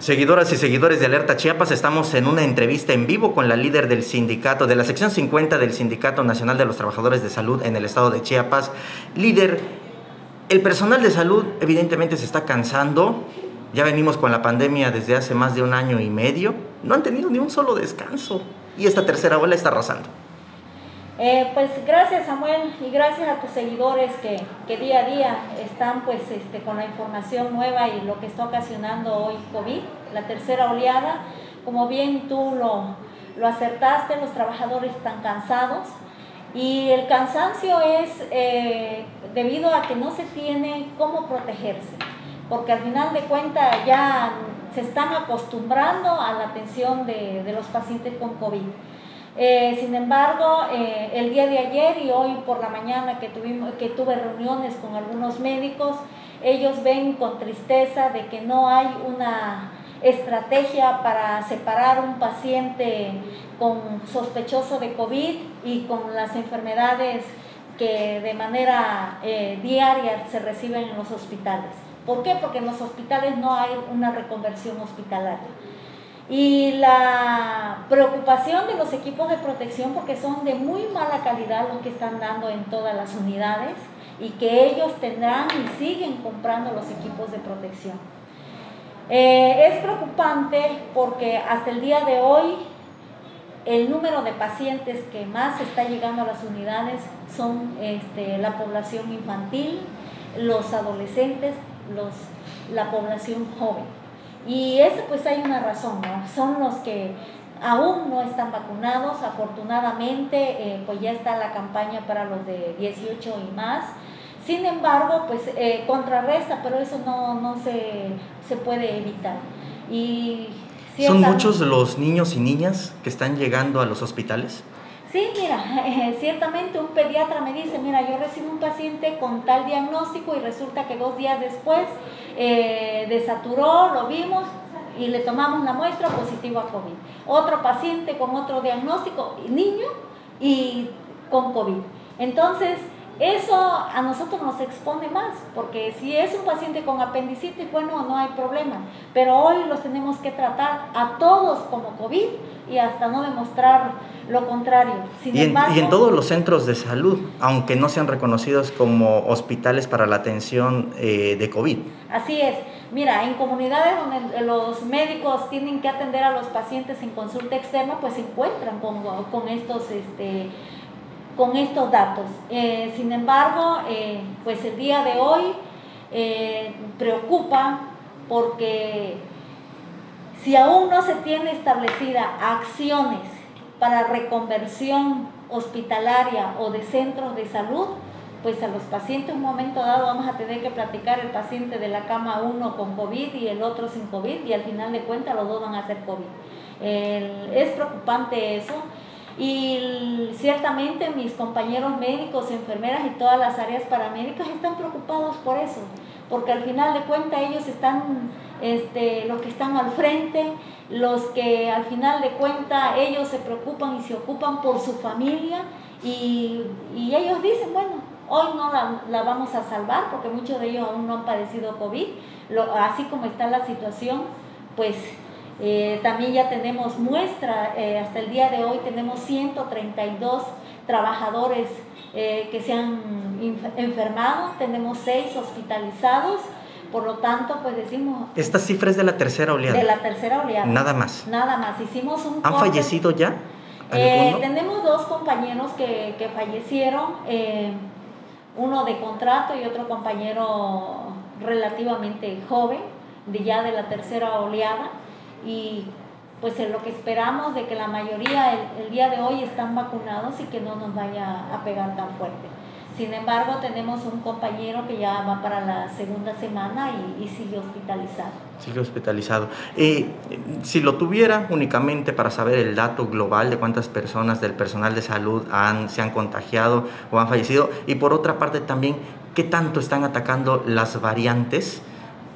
Seguidoras y seguidores de Alerta Chiapas, estamos en una entrevista en vivo con la líder del sindicato, de la sección 50 del Sindicato Nacional de los Trabajadores de Salud en el estado de Chiapas. Líder, el personal de salud evidentemente se está cansando, ya venimos con la pandemia desde hace más de un año y medio, no han tenido ni un solo descanso y esta tercera ola está arrasando. Eh, pues gracias Samuel y gracias a tus seguidores que, que, día a día están pues este, con la información nueva y lo que está ocasionando hoy COVID, la tercera oleada. Como bien tú lo, lo acertaste, los trabajadores están cansados y el cansancio es eh, debido a que no se tiene cómo protegerse, porque al final de cuentas ya se están acostumbrando a la atención de, de los pacientes con COVID. Eh, sin embargo, eh, el día de ayer y hoy por la mañana que, tuvimos, que tuve reuniones con algunos médicos, ellos ven con tristeza de que no hay una estrategia para separar un paciente con sospechoso de COVID y con las enfermedades que de manera eh, diaria se reciben en los hospitales. ¿Por qué? Porque en los hospitales no hay una reconversión hospitalaria y la preocupación de los equipos de protección porque son de muy mala calidad los que están dando en todas las unidades y que ellos tendrán y siguen comprando los equipos de protección. Eh, es preocupante porque hasta el día de hoy el número de pacientes que más está llegando a las unidades son este, la población infantil, los adolescentes, los, la población joven. Y eso pues hay una razón, ¿no? Son los que aún no están vacunados, afortunadamente eh, pues ya está la campaña para los de 18 y más. Sin embargo, pues eh, contrarresta, pero eso no, no se, se puede evitar. Y ¿Son muchos los niños y niñas que están llegando a los hospitales? Sí, mira, ciertamente un pediatra me dice, mira, yo recibo un paciente con tal diagnóstico y resulta que dos días después eh, desaturó, lo vimos y le tomamos la muestra positiva a COVID. Otro paciente con otro diagnóstico, niño y con COVID. Entonces, eso a nosotros nos expone más, porque si es un paciente con apendicitis, bueno, no hay problema, pero hoy los tenemos que tratar a todos como COVID y hasta no demostrar lo contrario. y, en, todos los centros de salud, aunque no sean reconocidos como hospitales para la atención eh, de COVID. Así es. Mira, en comunidades donde los médicos tienen que atender a los pacientes en consulta externa, pues se encuentran con, con estos... Este, con estos datos. Eh, sin embargo, eh, pues el día de hoy preocupa porque si aún no se tiene establecida acciones para reconversión hospitalaria o de centros de salud, pues a los pacientes en un momento dado vamos a tener que platicar el paciente de la cama uno con COVID y el otro sin COVID y al final de cuentas los dos van a ser COVID. es preocupante eso y ciertamente mis compañeros médicos, enfermeras y todas las áreas paramédicas están preocupados por eso, porque al final de cuentas ellos están, este, los que están al frente, los que al final de cuentas ellos se preocupan y se ocupan por su familia y, ellos dicen, bueno, hoy no la, vamos a salvar porque muchos de ellos aún no han padecido COVID, así como está la situación, pues eh, también ya tenemos muestra, eh, hasta el día de hoy tenemos 132 trabajadores eh, que se han enfermado, tenemos 6 hospitalizados, por lo tanto, pues decimos... Esta cifra es de la tercera oleada. De la tercera oleada. Nada más. Nada más. Hicimos un... ¿Han fallecido ya? Tenemos dos compañeros que, que fallecieron, uno de contrato y otro compañero relativamente joven, de ya de la tercera oleada. Y pues es lo que esperamos de que la mayoría el, el día de hoy están vacunados y que no nos vaya a pegar tan fuerte. Sin embargo, tenemos un compañero que ya va para la segunda semana y, sigue hospitalizado. Sigue hospitalizado. Eh, si lo tuviera únicamente para saber el dato global de cuántas personas del personal de salud han, se han contagiado o han fallecido, y por otra parte también, ¿qué tanto están atacando las variantes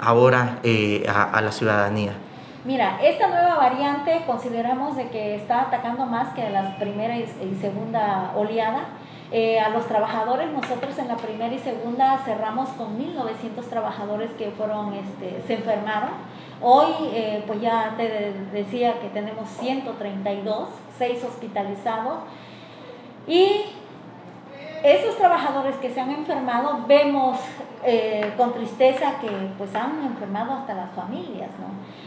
ahora eh, a, la ciudadanía? Mira, esta nueva variante consideramos de que está atacando más que la primera y segunda oleada eh, a los trabajadores, nosotros en la primera y segunda cerramos con 1.900 trabajadores que fueron, este, se enfermaron. Hoy, eh, pues ya te decía que tenemos 132, 6 hospitalizados y esos trabajadores que se han enfermado, vemos eh, con tristeza que pues han enfermado hasta las familias,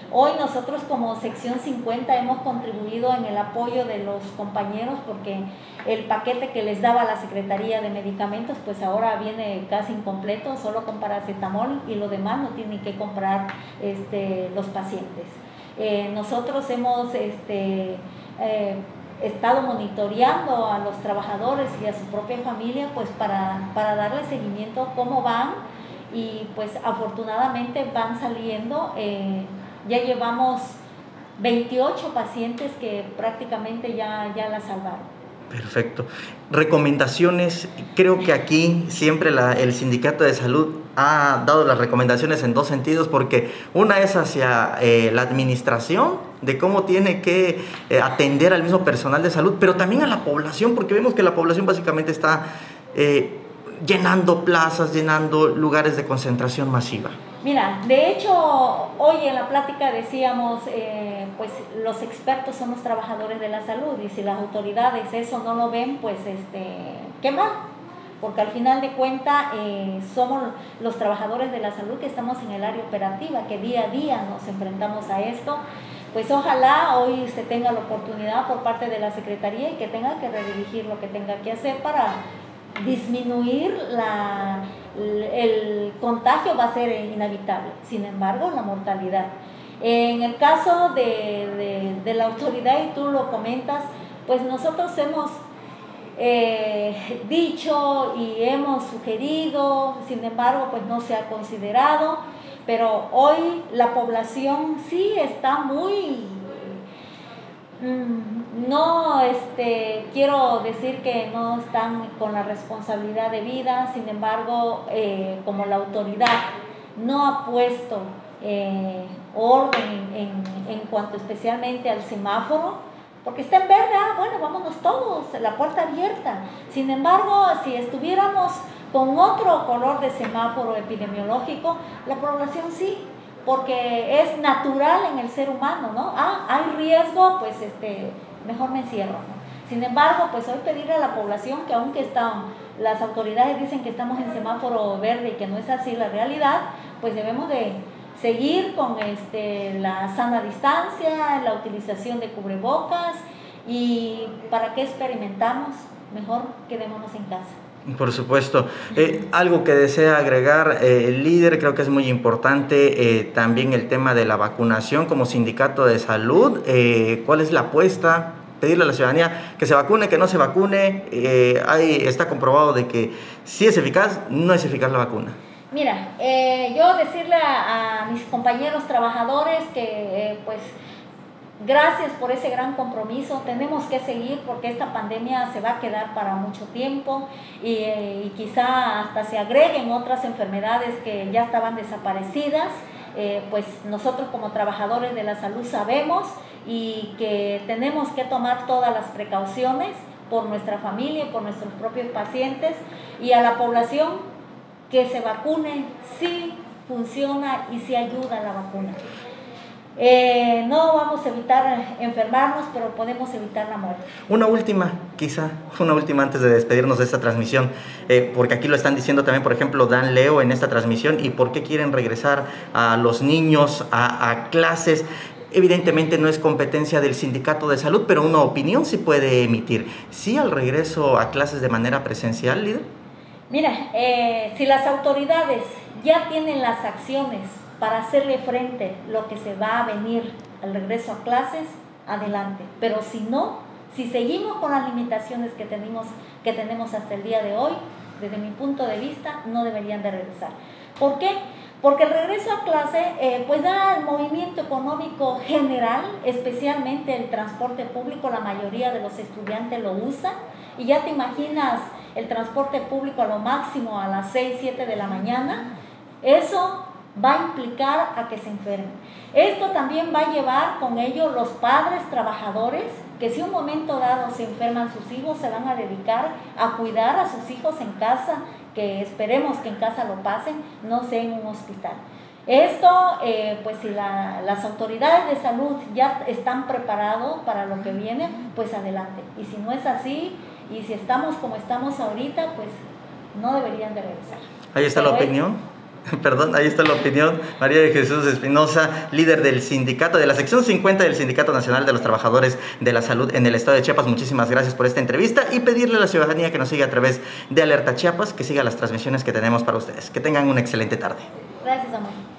Hoy nosotros como sección 50 hemos contribuido en el apoyo de los compañeros porque el paquete que les daba la Secretaría de Medicamentos pues ahora viene casi incompleto, solo con paracetamol y lo demás no tienen que comprar este, los pacientes. Eh, nosotros hemos este, eh, estado monitoreando a los trabajadores y a su propia familia pues para, para darle seguimiento cómo van y pues afortunadamente van saliendo. Eh, ya llevamos 28 pacientes que prácticamente ya, ya la salvaron. Perfecto. Recomendaciones, creo que aquí siempre el sindicato de salud ha dado las recomendaciones en dos sentidos, porque una es hacia eh, la administración, de cómo tiene que eh, atender al mismo personal de salud, pero también a la población, porque vemos que la población básicamente está eh, llenando plazas, llenando lugares de concentración masiva. Mira, de hecho, hoy en la plática decíamos, eh, pues los expertos son los trabajadores de la salud y si las autoridades eso no lo ven, pues este, qué mal, porque al final de cuentas eh, somos los trabajadores de la salud que estamos en el área operativa, que día a día nos enfrentamos a esto. Pues ojalá hoy se tenga la oportunidad por parte de la Secretaría y que tenga que redirigir lo que tenga que hacer para disminuir la, el contagio va a ser inevitable, sin embargo la mortalidad. En el caso de, la autoridad, y tú lo comentas, pues nosotros hemos eh, dicho y hemos sugerido, sin embargo, pues no se ha considerado, pero hoy la población sí está muy Mm, no este, quiero decir que no están con la responsabilidad de vida, sin embargo, eh, como la autoridad no ha puesto eh, orden en, en, cuanto especialmente al semáforo, porque está en verde, ah, bueno, vámonos todos, la puerta abierta. Sin embargo, si estuviéramos con otro color de semáforo epidemiológico, la población sí porque es natural en el ser humano, ¿no? Ah, hay riesgo, pues este, mejor me encierro. Sin embargo, pues hoy pedirle a la población que aunque están, las autoridades dicen que estamos en semáforo verde y que no es así la realidad, pues debemos de seguir con este, la sana distancia, la utilización de cubrebocas y para qué experimentamos, mejor quedémonos en casa. Por supuesto. Eh, algo que desea agregar eh, el líder, creo que es muy importante, eh, también el tema de la vacunación como sindicato de salud. ¿Cuál es la apuesta? Pedirle a la ciudadanía que se vacune, que no se vacune. ahí está comprobado de que si es eficaz, no es eficaz la vacuna. Mira, yo decirle a, a, mis compañeros trabajadores que pues Gracias por ese gran compromiso. Tenemos que seguir porque esta pandemia se va a quedar para mucho tiempo y, eh, quizá hasta se agreguen otras enfermedades que ya estaban desaparecidas. Eh, pues nosotros como trabajadores de la salud sabemos y que tenemos que tomar todas las precauciones por nuestra familia y por nuestros propios pacientes y a la población que se vacune, sí funciona y sí ayuda la vacuna. Eh, no vamos a evitar enfermarnos, pero podemos evitar la muerte. Una última, quizá, una última antes de despedirnos de esta transmisión, eh, porque aquí lo están diciendo también, por ejemplo, Dan Leo en esta transmisión, y por qué quieren regresar a los niños a, clases. Evidentemente no es competencia del sindicato de salud, pero una opinión se puede emitir. ¿Sí al regreso a clases de manera presencial, líder? Mira, eh, si las autoridades ya tienen las acciones para hacerle frente lo que se va a venir al regreso a clases, adelante. Pero si no, si seguimos con las limitaciones que tenemos, que tenemos hasta el día de hoy, desde mi punto de vista, no deberían de regresar. ¿Por qué? Porque el regreso a clase eh, pues da el movimiento económico general, especialmente el transporte público, la mayoría de los estudiantes lo usan y ya te imaginas el transporte público a lo máximo a las 6, 7 de la mañana. Eso va a implicar a que se enfermen. Esto también va a llevar con ello los padres trabajadores que si un momento dado se enferman sus hijos, se van a dedicar a cuidar a sus hijos en casa, que esperemos que en casa lo pasen, no sea en un hospital. Esto, eh, pues si las autoridades de salud ya están preparados para lo que viene, pues adelante. Y si no es así, y si estamos como estamos ahorita, pues no deberían de regresar. Ahí está la opinión. Perdón, ahí está la opinión. María de Jesús Espinosa, líder del sindicato, de la sección 50 del Sindicato Nacional de los Trabajadores de la Salud en el Estado de Chiapas. Muchísimas gracias por esta entrevista y pedirle a la ciudadanía que nos siga a través de Alerta Chiapas, que siga las transmisiones que tenemos para ustedes. Que tengan una excelente tarde. Gracias, amor.